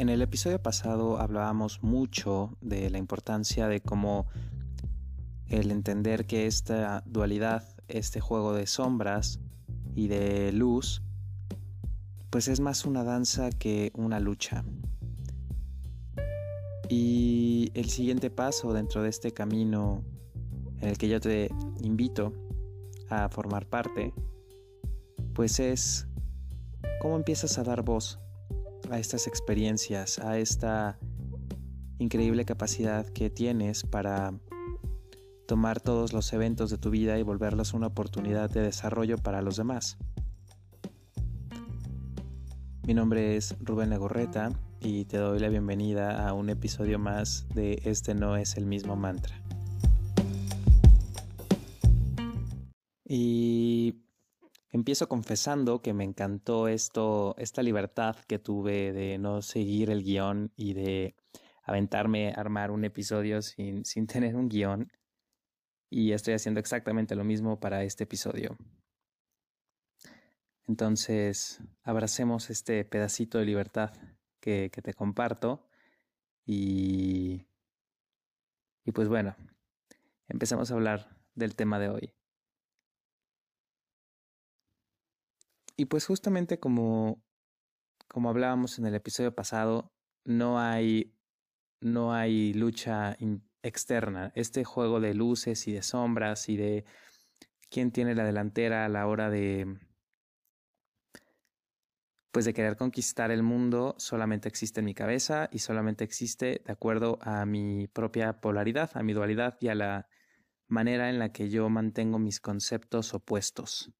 En el episodio pasado hablábamos mucho de la importancia de cómo el entender que esta dualidad, este juego de sombras y de luz, pues es más una danza que una lucha. Y el siguiente paso dentro de este camino en el que yo te invito a formar parte, pues es cómo empiezas a dar voz a estas experiencias, a esta increíble capacidad que tienes para tomar todos los eventos de tu vida y volverlos una oportunidad de desarrollo para los demás. Mi nombre es Rubén Legorreta y te doy la bienvenida a un episodio más de Este no es el mismo mantra. Y Empiezo confesando que me encantó esto, esta libertad que tuve de no seguir el guion y de aventarme a armar un episodio sin, sin tener un guion. Y estoy haciendo exactamente lo mismo para este episodio. Entonces, abracemos este pedacito de libertad que, que te comparto. Y, y pues bueno, empecemos a hablar del tema de hoy. Y pues justamente como, como hablábamos en el episodio pasado, no hay, no hay lucha externa. Este juego de luces y de sombras y de quién tiene la delantera a la hora de pues de querer conquistar el mundo solamente existe en mi cabeza y solamente existe de acuerdo a mi propia polaridad, a mi dualidad y a la manera en la que yo mantengo mis conceptos opuestos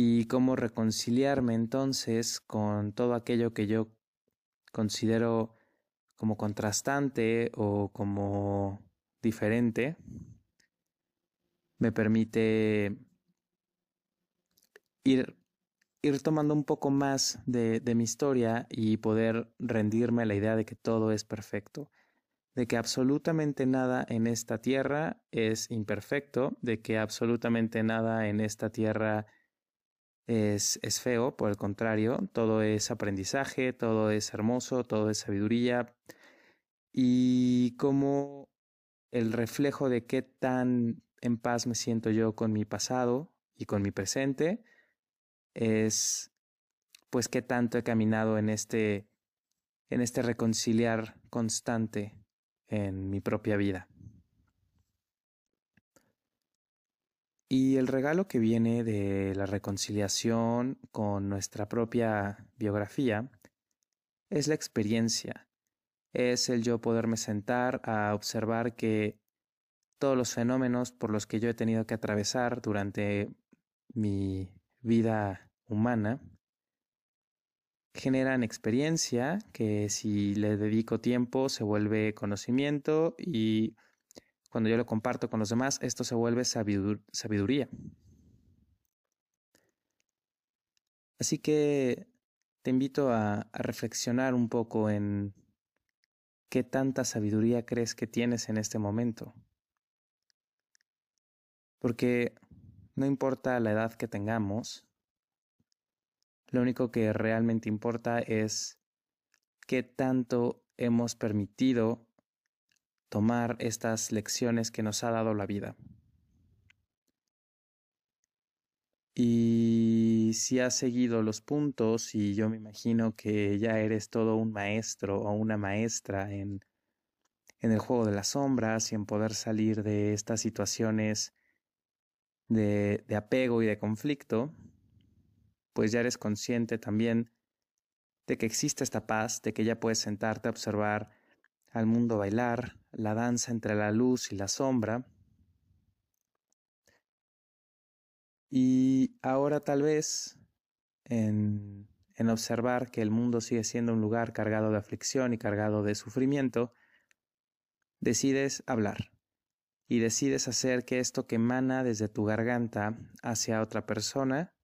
y cómo reconciliarme entonces con todo aquello que yo considero como contrastante o como diferente, me permite ir, ir tomando un poco más de, de mi historia y poder rendirme a la idea de que todo es perfecto, de que absolutamente nada en esta tierra es imperfecto, de que absolutamente nada en esta tierra es, es feo, por el contrario, todo es aprendizaje, todo es hermoso, todo es sabiduría y como el reflejo de qué tan en paz me siento yo con mi pasado y con mi presente es pues qué tanto he caminado en este en este reconciliar constante en mi propia vida. Y el regalo que viene de la reconciliación con nuestra propia biografía es la experiencia, es el yo poderme sentar a observar que todos los fenómenos por los que yo he tenido que atravesar durante mi vida humana generan experiencia que si le dedico tiempo se vuelve conocimiento y cuando yo lo comparto con los demás, esto se vuelve sabiduría. Así que te invito a, a reflexionar un poco en qué tanta sabiduría crees que tienes en este momento. Porque no importa la edad que tengamos, lo único que realmente importa es qué tanto hemos permitido tomar estas lecciones que nos ha dado la vida. Y si has seguido los puntos, y yo me imagino que ya eres todo un maestro o una maestra en, en el juego de las sombras y en poder salir de estas situaciones de, de apego y de conflicto, pues ya eres consciente también de que existe esta paz, de que ya puedes sentarte a observar al mundo bailar, la danza entre la luz y la sombra. Y ahora tal vez en, en observar que el mundo sigue siendo un lugar cargado de aflicción y cargado de sufrimiento, decides hablar y decides hacer que esto que emana desde tu garganta hacia otra persona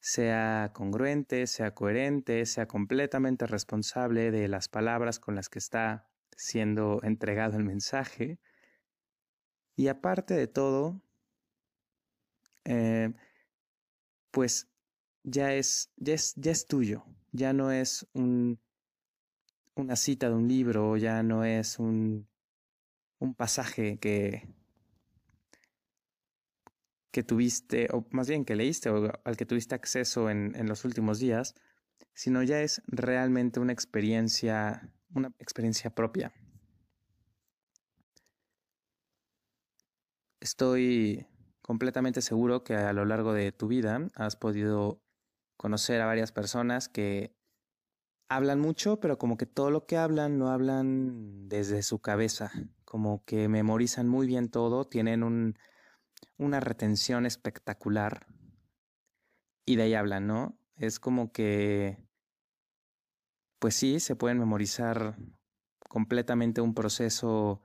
sea congruente, sea coherente, sea completamente responsable de las palabras con las que está siendo entregado el mensaje. Y aparte de todo, eh, pues ya es, ya es, ya es tuyo, ya no es un, una cita de un libro, ya no es un, un pasaje que, que tuviste, o más bien que leíste o al que tuviste acceso en, en los últimos días, sino ya es realmente una experiencia, una experiencia propia. Estoy completamente seguro que a lo largo de tu vida has podido conocer a varias personas que hablan mucho, pero como que todo lo que hablan lo hablan desde su cabeza, como que memorizan muy bien todo, tienen un, una retención espectacular y de ahí hablan, ¿no? Es como que, pues sí, se pueden memorizar completamente un proceso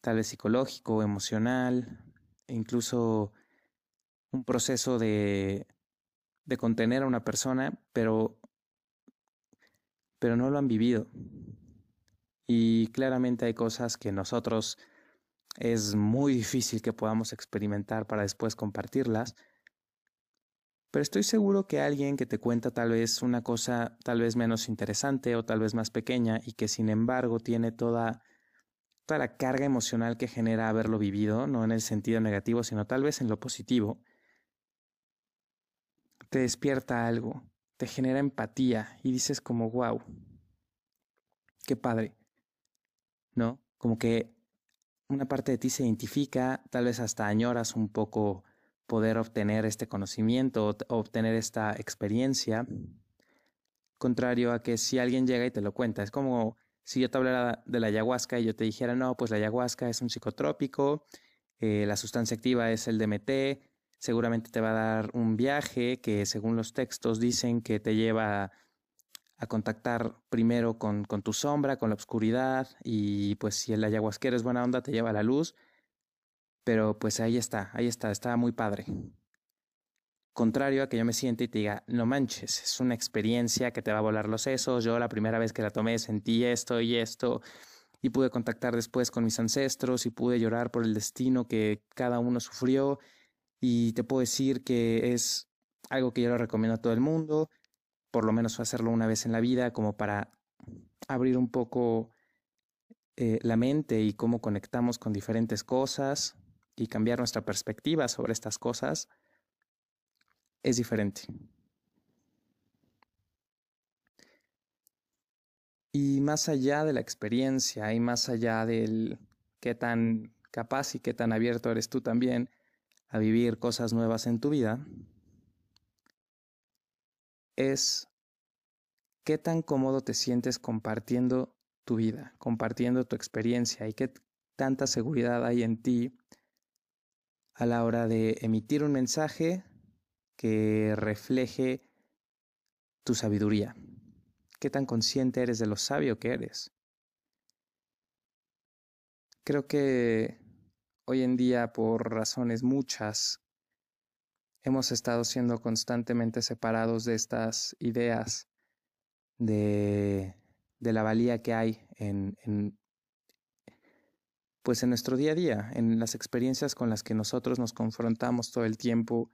tal vez psicológico, emocional, incluso un proceso de, de contener a una persona, pero, pero no lo han vivido. Y claramente hay cosas que nosotros es muy difícil que podamos experimentar para después compartirlas. Pero estoy seguro que alguien que te cuenta tal vez una cosa tal vez menos interesante o tal vez más pequeña y que sin embargo tiene toda toda la carga emocional que genera haberlo vivido, no en el sentido negativo, sino tal vez en lo positivo, te despierta algo, te genera empatía y dices como, wow, qué padre, ¿no? Como que una parte de ti se identifica, tal vez hasta añoras un poco poder obtener este conocimiento, obtener esta experiencia, contrario a que si alguien llega y te lo cuenta, es como si yo te hablara de la ayahuasca y yo te dijera, no, pues la ayahuasca es un psicotrópico, eh, la sustancia activa es el DMT, seguramente te va a dar un viaje que según los textos dicen que te lleva a contactar primero con, con tu sombra, con la oscuridad y pues si el ayahuasquero es buena onda te lleva a la luz, pero pues ahí está, ahí está, está muy padre. Contrario a que yo me siente y te diga, no manches, es una experiencia que te va a volar los sesos. Yo la primera vez que la tomé sentí esto y esto y pude contactar después con mis ancestros y pude llorar por el destino que cada uno sufrió y te puedo decir que es algo que yo lo recomiendo a todo el mundo, por lo menos hacerlo una vez en la vida como para abrir un poco eh, la mente y cómo conectamos con diferentes cosas y cambiar nuestra perspectiva sobre estas cosas es diferente. Y más allá de la experiencia y más allá del qué tan capaz y qué tan abierto eres tú también a vivir cosas nuevas en tu vida, es qué tan cómodo te sientes compartiendo tu vida, compartiendo tu experiencia y qué tanta seguridad hay en ti a la hora de emitir un mensaje que refleje tu sabiduría. ¿Qué tan consciente eres de lo sabio que eres? Creo que hoy en día, por razones muchas, hemos estado siendo constantemente separados de estas ideas de, de la valía que hay en, en, pues en nuestro día a día, en las experiencias con las que nosotros nos confrontamos todo el tiempo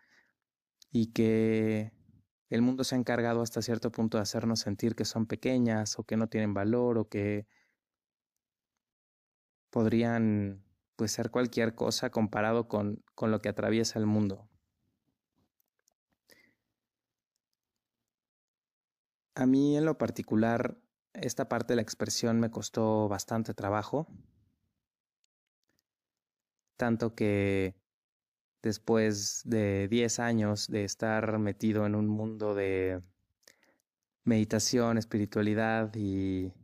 y que el mundo se ha encargado hasta cierto punto de hacernos sentir que son pequeñas o que no tienen valor o que podrían pues ser cualquier cosa comparado con, con lo que atraviesa el mundo. A mí en lo particular, esta parte de la expresión me costó bastante trabajo, tanto que después de 10 años de estar metido en un mundo de meditación, espiritualidad y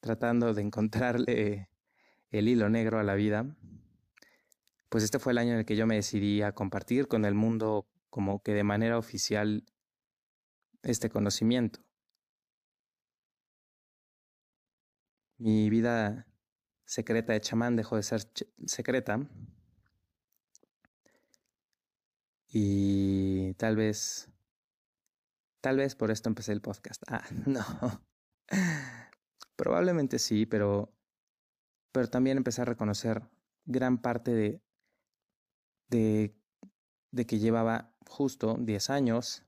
tratando de encontrarle el hilo negro a la vida, pues este fue el año en el que yo me decidí a compartir con el mundo como que de manera oficial este conocimiento. Mi vida secreta de chamán dejó de ser secreta y tal vez, tal vez por esto empecé el podcast. Ah, no. Probablemente sí, pero, pero también empecé a reconocer gran parte de, de, de que llevaba justo 10 años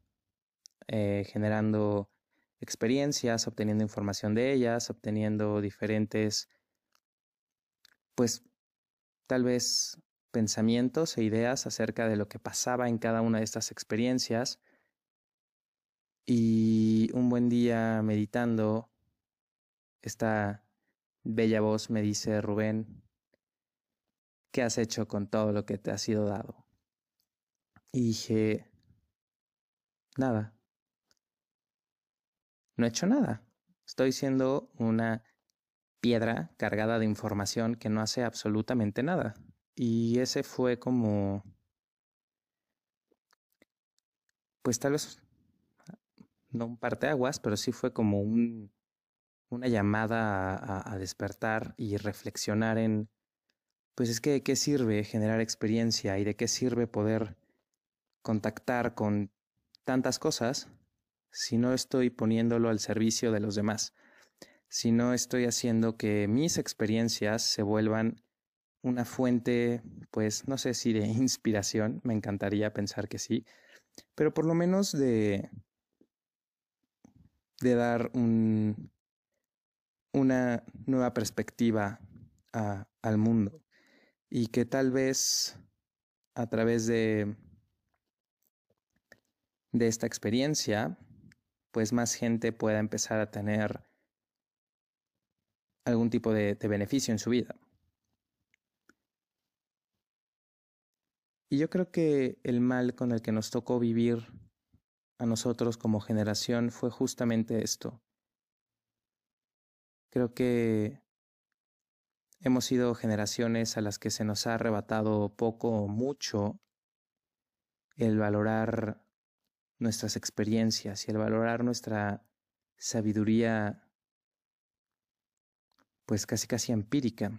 eh, generando experiencias, obteniendo información de ellas, obteniendo diferentes, pues tal vez pensamientos e ideas acerca de lo que pasaba en cada una de estas experiencias. Y un buen día meditando, esta bella voz me dice, Rubén, ¿qué has hecho con todo lo que te ha sido dado? Y dije, nada. No he hecho nada. Estoy siendo una piedra cargada de información que no hace absolutamente nada. Y ese fue como, pues tal vez, no un parteaguas, pero sí fue como un, una llamada a, a despertar y reflexionar en, pues es que de qué sirve generar experiencia y de qué sirve poder contactar con tantas cosas si no estoy poniéndolo al servicio de los demás, si no estoy haciendo que mis experiencias se vuelvan una fuente, pues no sé si de inspiración, me encantaría pensar que sí, pero por lo menos de, de dar un, una nueva perspectiva al mundo y que tal vez a través de de esta experiencia, pues más gente pueda empezar a tener algún tipo de beneficio en su vida. Y yo creo que el mal con el que nos tocó vivir a nosotros como generación fue justamente esto. Creo que hemos sido generaciones a las que se nos ha arrebatado poco o mucho el valorar nuestras experiencias y el valorar nuestra sabiduría, pues casi casi empírica.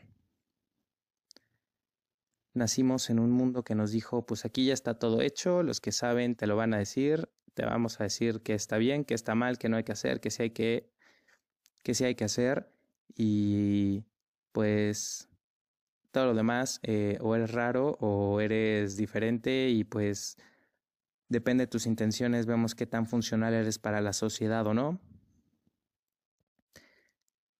Nacimos en un mundo que nos dijo, pues aquí ya está todo hecho, los que saben te lo van a decir, te vamos a decir que está bien, que está mal, que no hay que hacer, que sí hay que, que hay que hacer, y pues todo lo demás, eh, o eres raro o eres diferente, y pues Depende de tus intenciones, vemos qué tan funcional eres para la sociedad o no.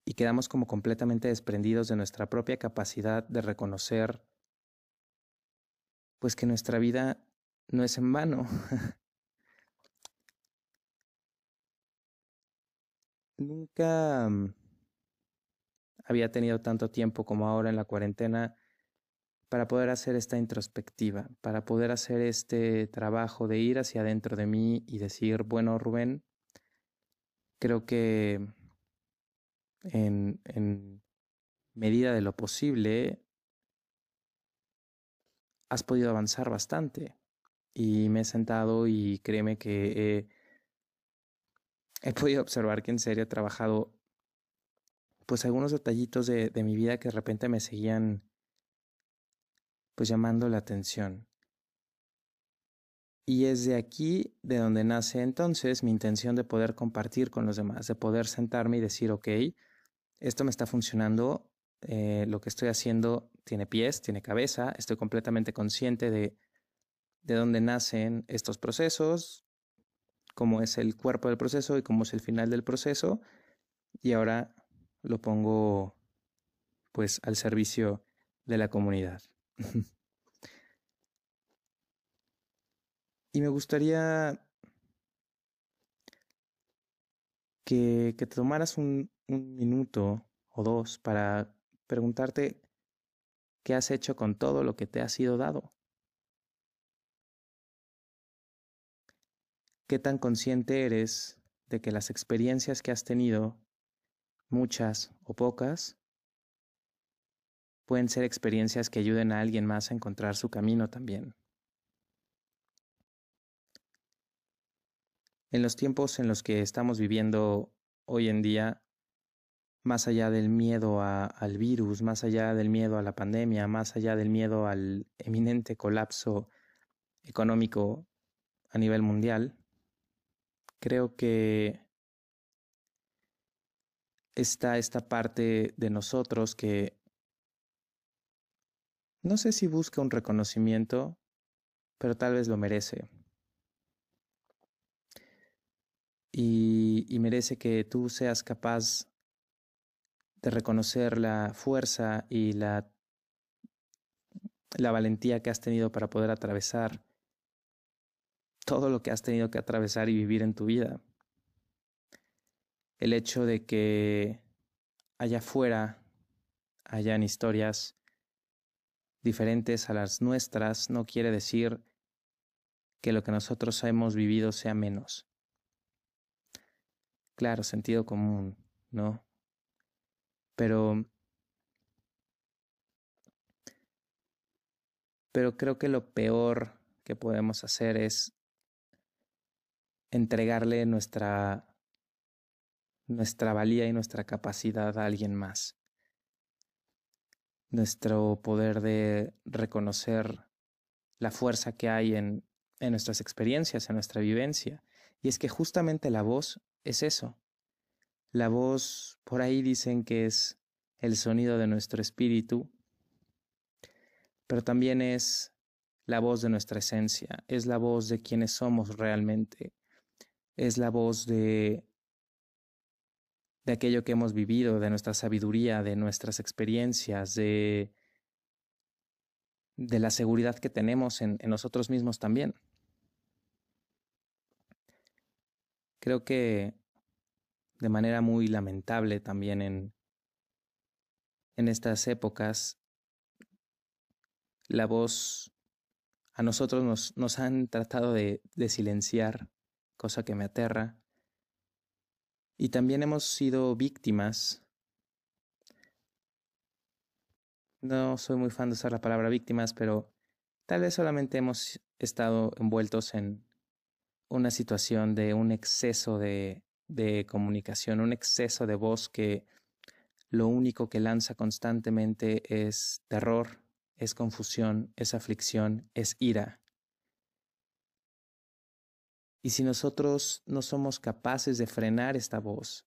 Y quedamos como completamente desprendidos de nuestra propia capacidad de reconocer, pues que nuestra vida no es en vano. Nunca mm, había tenido tanto tiempo como ahora en la cuarentena para poder hacer esta introspectiva, para poder hacer este trabajo de ir hacia adentro de mí y decir, bueno, Rubén, creo que en, en medida de lo posible has podido avanzar bastante. Y me he sentado y créeme que he, he podido observar que en serio he trabajado pues algunos detallitos de, de mi vida que de repente me seguían pues llamando la atención. Y es de aquí de donde nace entonces mi intención de poder compartir con los demás, de poder sentarme y decir, ok, esto me está funcionando, eh, lo que estoy haciendo tiene pies, tiene cabeza, estoy completamente consciente de, de dónde nacen estos procesos, cómo es el cuerpo del proceso y cómo es el final del proceso, y ahora lo pongo pues al servicio de la comunidad. y me gustaría que, que te tomaras un, un minuto o dos para preguntarte qué has hecho con todo lo que te ha sido dado. ¿Qué tan consciente eres de que las experiencias que has tenido, muchas o pocas, pueden ser experiencias que ayuden a alguien más a encontrar su camino también. En los tiempos en los que estamos viviendo hoy en día, más allá del miedo al virus, más allá del miedo a la pandemia, más allá del miedo al eminente colapso económico a nivel mundial, creo que está esta parte de nosotros que no sé si busca un reconocimiento, pero tal vez lo merece. y, y merece que tú seas capaz de reconocer la fuerza y la, la valentía que has tenido para poder atravesar todo lo que has tenido que atravesar y vivir en tu vida. El hecho de que allá afuera hayan historias diferentes a las nuestras no quiere decir que lo que nosotros hemos vivido sea menos. Claro, sentido común, ¿no? Pero pero creo que lo peor que podemos hacer es entregarle nuestra nuestra valía y nuestra capacidad a alguien más. Nuestro poder de reconocer la fuerza que hay en, en nuestras experiencias, en nuestra vivencia. Y es que justamente la voz es eso. La voz, por ahí dicen que es el sonido de nuestro espíritu, pero también es la voz de nuestra esencia, es la voz de quienes somos realmente, es la voz de de aquello que hemos vivido, de nuestra sabiduría, de nuestras experiencias, de, de la seguridad que tenemos en, en nosotros mismos también. Creo que de manera muy lamentable también en, en estas épocas, la voz a nosotros nos, nos han tratado de, de silenciar, cosa que me aterra. Y también hemos sido víctimas. No soy muy fan de usar la palabra víctimas, pero tal vez solamente hemos estado envueltos en una situación de un exceso de, de comunicación, un exceso de voz que lo único que lanza constantemente es terror, es confusión, es aflicción, es ira. Y si nosotros no somos capaces de frenar esta voz,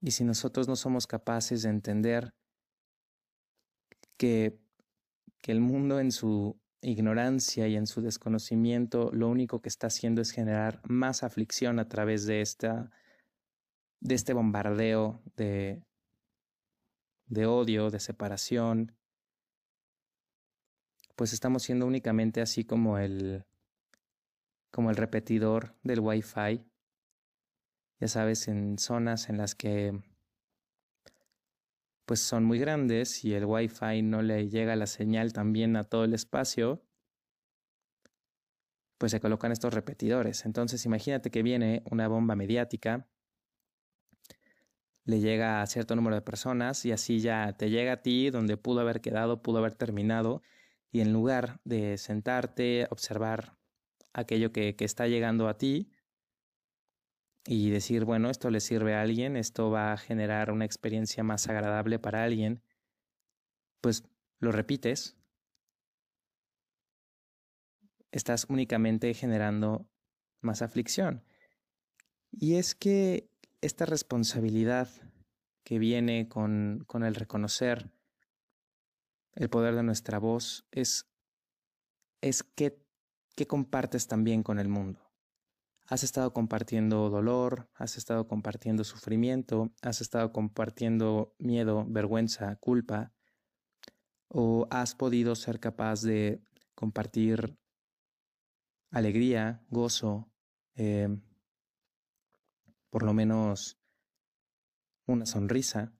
y si nosotros no somos capaces de entender que, que el mundo en su ignorancia y en su desconocimiento lo único que está haciendo es generar más aflicción a través de esta de este bombardeo de de odio, de separación, pues estamos siendo únicamente así como el como el repetidor del Wi-Fi. Ya sabes, en zonas en las que pues son muy grandes y el Wi-Fi no le llega la señal también a todo el espacio, pues se colocan estos repetidores. Entonces imagínate que viene una bomba mediática, le llega a cierto número de personas y así ya te llega a ti donde pudo haber quedado, pudo haber terminado y en lugar de sentarte, observar aquello que, que está llegando a ti y decir, bueno, esto le sirve a alguien, esto va a generar una experiencia más agradable para alguien, pues lo repites, estás únicamente generando más aflicción. Y es que esta responsabilidad que viene con, con el reconocer el poder de nuestra voz es, es que ¿qué compartes también con el mundo? Has estado compartiendo dolor, has estado compartiendo sufrimiento, has estado compartiendo miedo, vergüenza, culpa, o has podido ser capaz de compartir alegría, gozo, eh, por lo menos una sonrisa.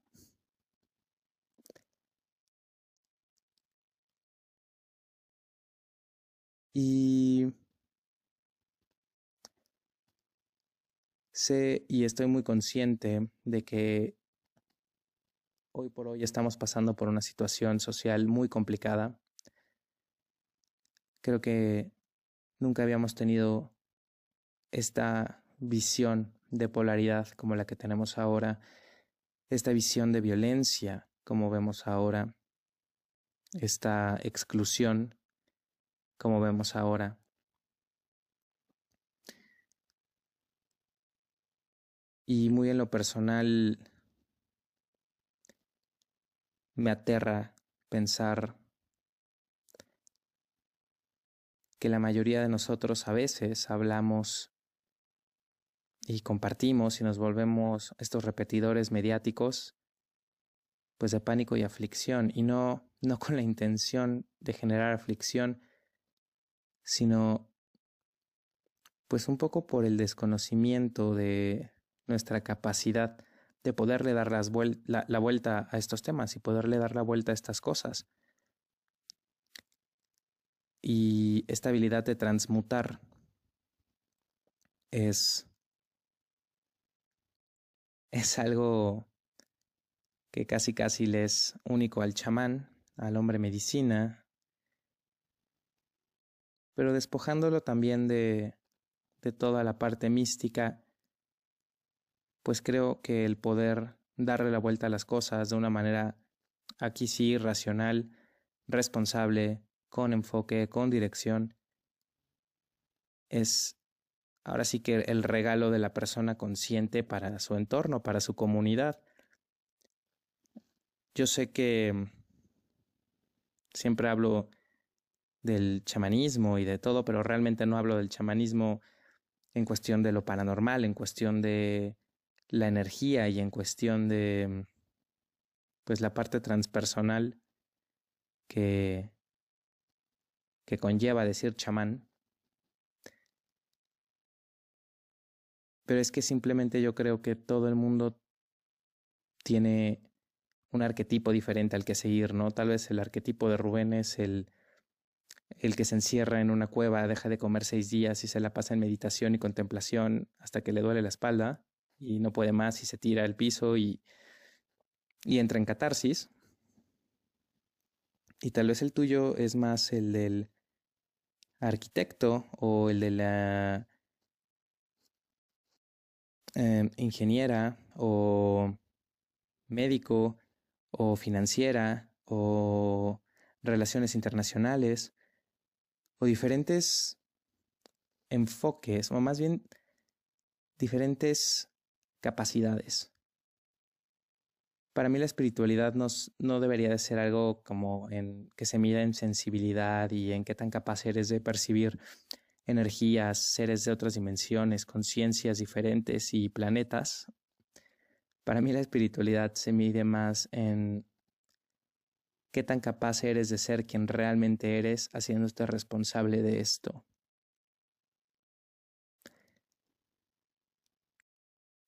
Y sé y estoy muy consciente de que hoy por hoy estamos pasando por una situación social muy complicada. Creo que nunca habíamos tenido esta visión de polaridad como la que tenemos ahora, esta visión de violencia como vemos ahora, esta exclusión como vemos ahora. Y muy en lo personal me aterra pensar que la mayoría de nosotros a veces hablamos y compartimos y nos volvemos estos repetidores mediáticos, pues de pánico y aflicción, y no, no con la intención de generar aflicción, sino pues un poco por el desconocimiento de nuestra capacidad de poderle dar la, la vuelta a estos temas y poderle dar la vuelta a estas cosas. Y esta habilidad de transmutar es, es algo que casi casi le es único al chamán, al hombre medicina, pero despojándolo también de, de toda la parte mística, pues creo que el poder darle la vuelta a las cosas de una manera aquí sí racional, responsable, con enfoque, con dirección, es ahora sí que el regalo de la persona consciente para su entorno, para su comunidad. Yo sé que siempre hablo del chamanismo y de todo, pero realmente no hablo del chamanismo en cuestión de lo paranormal, en cuestión de la energía y en cuestión de pues la parte transpersonal que que conlleva decir chamán. Pero es que simplemente yo creo que todo el mundo tiene un arquetipo diferente al que seguir, ¿no? Tal vez el arquetipo de Rubén es el el que se encierra en una cueva, deja de comer seis días y se la pasa en meditación y contemplación hasta que le duele la espalda y no puede más y se tira al piso y, y entra en catarsis. Y tal vez el tuyo es más el del arquitecto o el de la em, ingeniera o médico o financiera o relaciones internacionales o diferentes enfoques, o más bien diferentes capacidades. Para mí la espiritualidad no, no debería de ser algo como en que se mida en sensibilidad y en qué tan capaz eres de percibir energías, seres de otras dimensiones, conciencias diferentes y planetas. Para mí la espiritualidad se mide más en qué tan capaz eres de ser quien realmente eres haciéndote responsable de esto.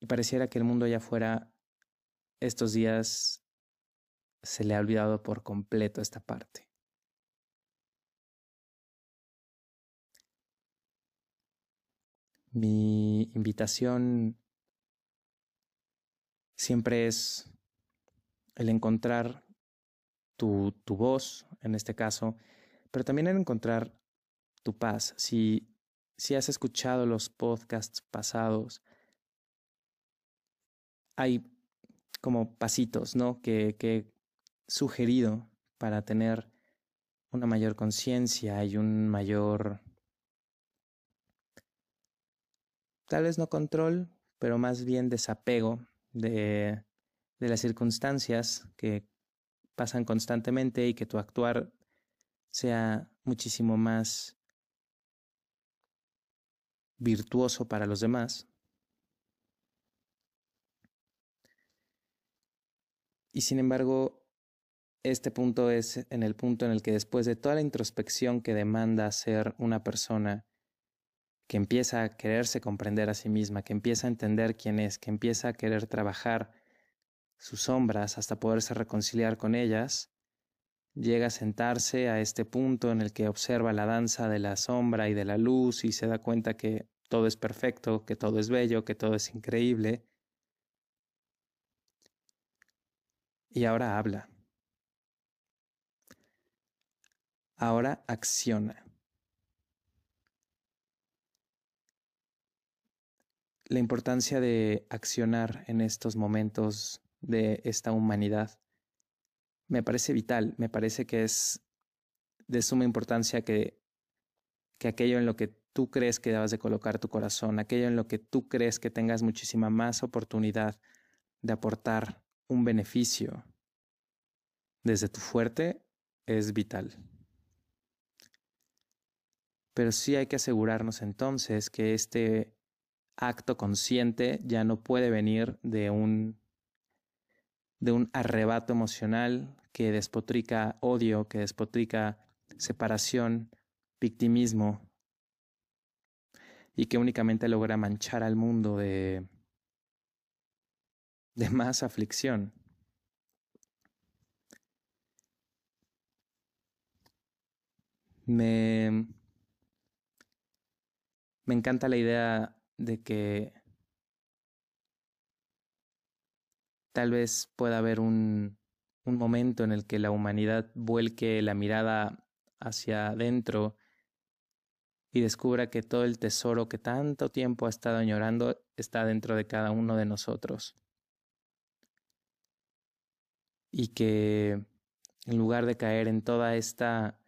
Pareciera que el mundo allá afuera estos días se le ha olvidado por completo esta parte. Mi invitación siempre es el encontrar tu, tu voz, en este caso, pero también el encontrar tu paz. Si, si has escuchado los podcasts pasados, hay como pasitos, ¿no? Que, he sugerido para tener una mayor conciencia y un mayor, tal vez no control, pero más bien desapego de, de las circunstancias que pasan constantemente y que tu actuar sea muchísimo más virtuoso para los demás. Y sin embargo, este punto es en el punto en el que después de toda la introspección que demanda ser una persona que empieza a quererse comprender a sí misma, que empieza a entender quién es, que empieza a querer trabajar sus sombras hasta poderse reconciliar con ellas, llega a sentarse a este punto en el que observa la danza de la sombra y de la luz y se da cuenta que todo es perfecto, que todo es bello, que todo es increíble. Y ahora habla. Ahora acciona. La importancia de accionar en estos momentos de esta humanidad. Me parece vital, me parece que es de suma importancia que, que aquello en lo que tú crees que debas de colocar tu corazón, aquello en lo que tú crees que tengas muchísima más oportunidad de aportar un beneficio desde tu fuerte, es vital. Pero sí hay que asegurarnos entonces que este acto consciente ya no puede venir de un de un arrebato emocional que despotrica odio, que despotrica separación, victimismo y que únicamente logra manchar al mundo de de más aflicción. Me, me encanta la idea de que tal vez pueda haber un, un momento en el que la humanidad vuelque la mirada hacia adentro y descubra que todo el tesoro que tanto tiempo ha estado añorando está dentro de cada uno de nosotros. Y que en lugar de caer en toda esta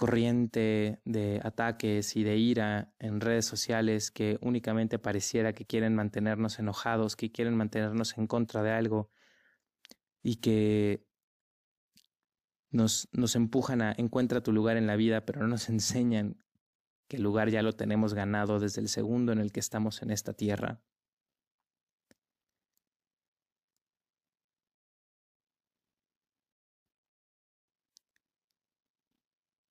corriente de ataques y de ira en redes sociales que únicamente pareciera que quieren mantenernos enojados, que quieren mantenernos en contra de algo y que nos, nos empujan a encuentra tu lugar en la vida, pero no nos enseñan que el lugar ya lo tenemos ganado desde el segundo en el que estamos en esta tierra.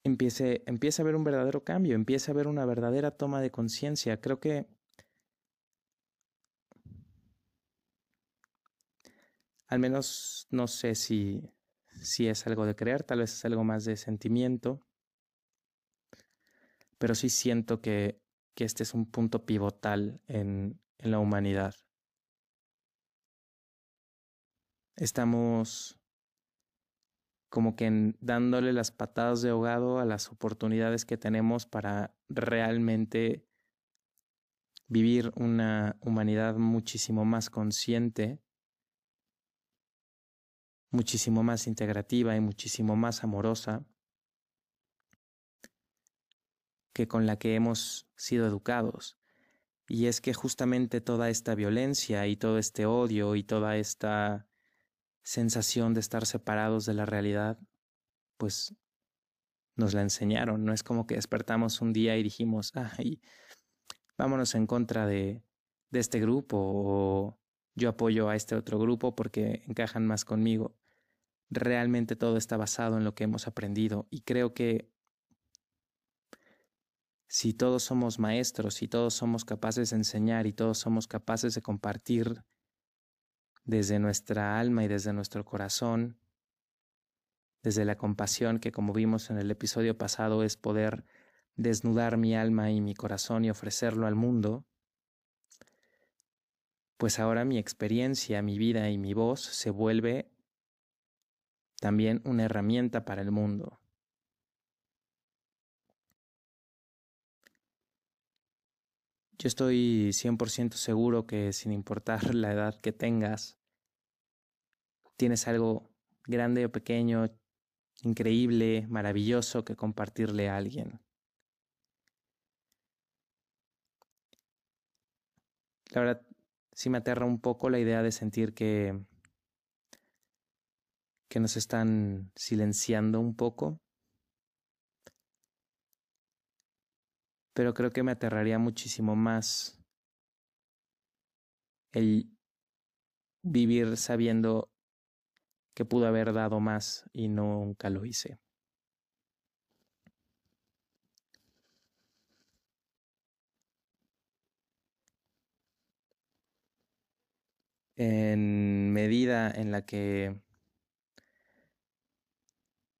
Empiece, empiece a haber un verdadero cambio, empiece a haber una verdadera toma de conciencia. Creo que al menos no sé si, si es algo de creer, tal vez es algo más de sentimiento, pero sí siento que, que este es un punto pivotal en, en la humanidad. Estamos como que dándole las patadas de ahogado a las oportunidades que tenemos para realmente vivir una humanidad muchísimo más consciente, muchísimo más integrativa y muchísimo más amorosa que con la que hemos sido educados. Y es que justamente toda esta violencia y todo este odio y toda esta sensación de estar separados de la realidad, pues nos la enseñaron. No es como que despertamos un día y dijimos, ay, vámonos en contra de, de este grupo o yo apoyo a este otro grupo porque encajan más conmigo. Realmente todo está basado en lo que hemos aprendido y creo que si todos somos maestros, si todos somos capaces de enseñar y todos somos capaces de compartir desde nuestra alma y desde nuestro corazón, desde la compasión que como vimos en el episodio pasado es poder desnudar mi alma y mi corazón y ofrecerlo al mundo, pues ahora mi experiencia, mi vida y mi voz se vuelve también una herramienta para el mundo. Yo estoy 100% seguro que sin importar la edad que tengas, tienes algo grande o pequeño, increíble, maravilloso que compartirle a alguien. La verdad, sí me aterra un poco la idea de sentir que, que nos están silenciando un poco. Pero creo que me aterraría muchísimo más el vivir sabiendo que pudo haber dado más y nunca lo hice. En medida en la que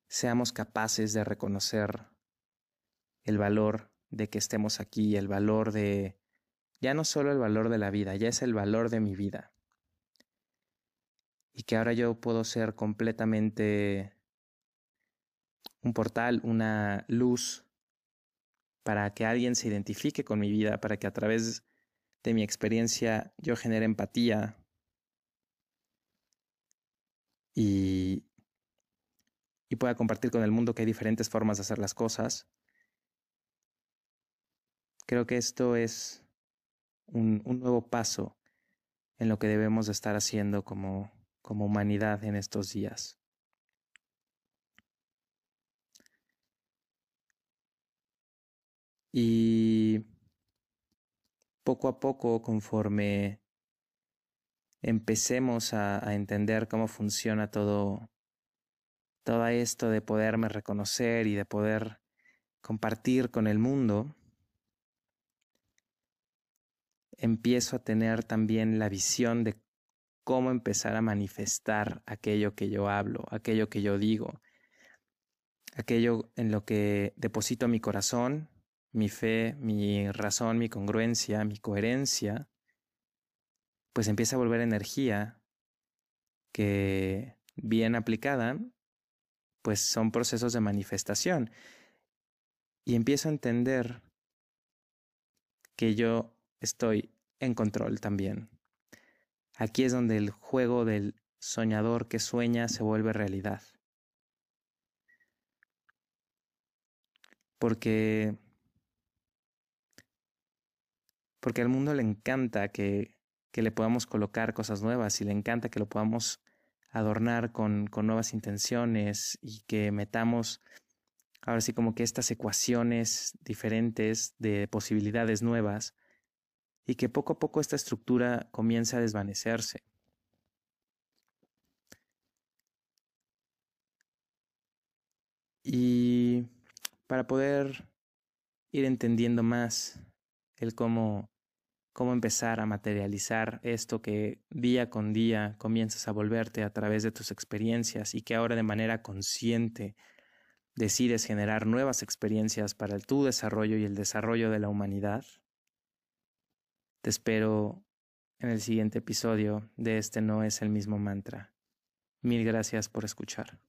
seamos capaces de reconocer el valor de que estemos aquí, el valor de, ya no solo el valor de la vida, ya es el valor de mi vida. Y que ahora yo puedo ser completamente un portal, una luz para que alguien se identifique con mi vida, para que a través de mi experiencia yo genere empatía y, y pueda compartir con el mundo que hay diferentes formas de hacer las cosas Creo que esto es un, nuevo paso en lo que debemos de estar haciendo como, como humanidad en estos días. Y poco a poco, conforme empecemos a, a entender cómo funciona todo, todo esto de poderme reconocer y de poder compartir con el mundo, empiezo a tener también la visión de cómo empezar a manifestar aquello que yo hablo, aquello que yo digo, aquello en lo que deposito mi corazón, mi fe, mi razón, mi congruencia, mi coherencia, pues empieza a volver energía que bien aplicada, pues son procesos de manifestación. Y empiezo a entender que yo estoy en control también. Aquí es donde el juego del soñador que sueña se vuelve realidad. Porque porque al mundo le encanta que, que le podamos colocar cosas nuevas y le encanta que lo podamos adornar con, con nuevas intenciones y que metamos ahora sí como que estas ecuaciones diferentes de posibilidades nuevas y que poco a poco esta estructura comience a desvanecerse. Y para poder ir entendiendo más el cómo, cómo empezar a materializar esto que día con día comienzas a volverte a través de tus experiencias y que ahora de manera consciente decides generar nuevas experiencias para tu desarrollo y el desarrollo de la humanidad. Te espero en el siguiente episodio de Este no es el mismo mantra. Mil gracias por escuchar.